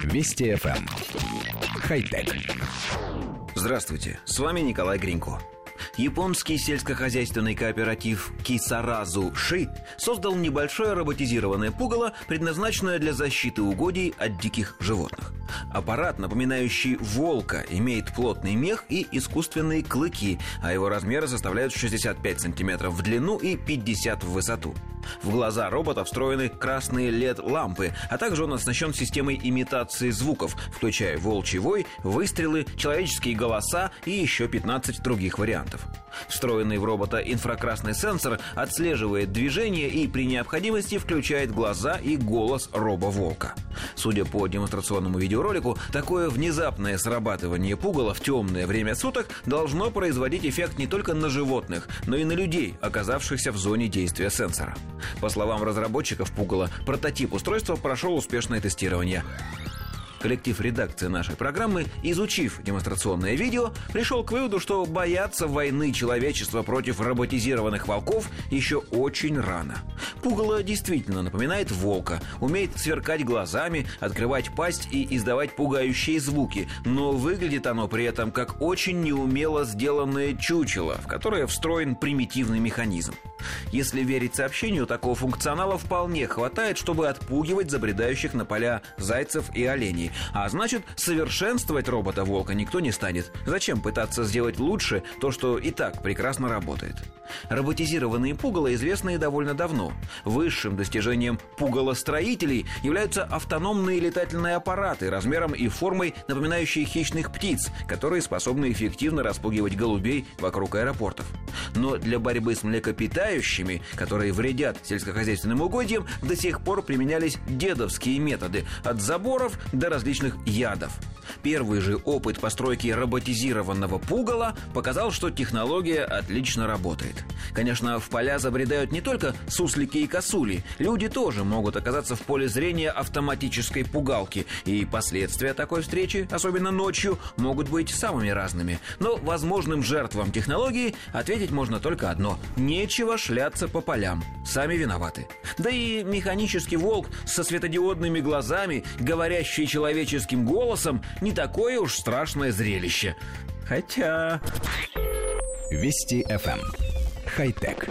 Вести FM. Эм. Хай-тек. Здравствуйте, с вами Николай Гринько. Японский сельскохозяйственный кооператив Кисаразу Ши создал небольшое роботизированное пугало, предназначенное для защиты угодий от диких животных. Аппарат, напоминающий волка, имеет плотный мех и искусственные клыки, а его размеры составляют 65 сантиметров в длину и 50 в высоту. В глаза робота встроены красные LED-лампы, а также он оснащен системой имитации звуков, включая волчий вой, выстрелы, человеческие голоса и еще 15 других вариантов. Встроенный в робота инфракрасный сенсор отслеживает движение и при необходимости включает глаза и голос робо-волка. Судя по демонстрационному видеоролику, такое внезапное срабатывание пугала в темное время суток должно производить эффект не только на животных, но и на людей, оказавшихся в зоне действия сенсора. По словам разработчиков пугала, прототип устройства прошел успешное тестирование. Коллектив редакции нашей программы, изучив демонстрационное видео, пришел к выводу, что бояться войны человечества против роботизированных волков еще очень рано. Пугало действительно напоминает волка, умеет сверкать глазами, открывать пасть и издавать пугающие звуки, но выглядит оно при этом как очень неумело сделанное чучело, в которое встроен примитивный механизм. Если верить сообщению, такого функционала вполне хватает, чтобы отпугивать забредающих на поля зайцев и оленей. А значит, совершенствовать робота-волка никто не станет. Зачем пытаться сделать лучше то, что и так прекрасно работает? Роботизированные пугало известны довольно давно. Высшим достижением пугалостроителей являются автономные летательные аппараты размером и формой, напоминающие хищных птиц, которые способны эффективно распугивать голубей вокруг аэропортов. Но для борьбы с млекопитающими, которые вредят сельскохозяйственным угодьям, до сих пор применялись дедовские методы от заборов до различных ядов. Первый же опыт постройки роботизированного пугала показал, что технология отлично работает. Конечно, в поля забредают не только суслики и косули. Люди тоже могут оказаться в поле зрения автоматической пугалки. И последствия такой встречи, особенно ночью, могут быть самыми разными. Но возможным жертвам технологии ответить можно только одно. Нечего шляться по полям. Сами виноваты. Да и механический волк со светодиодными глазами, говорящий человеческим голосом, не такое уж страшное зрелище. Хотя... Вести FM. Эм. Хай-тек.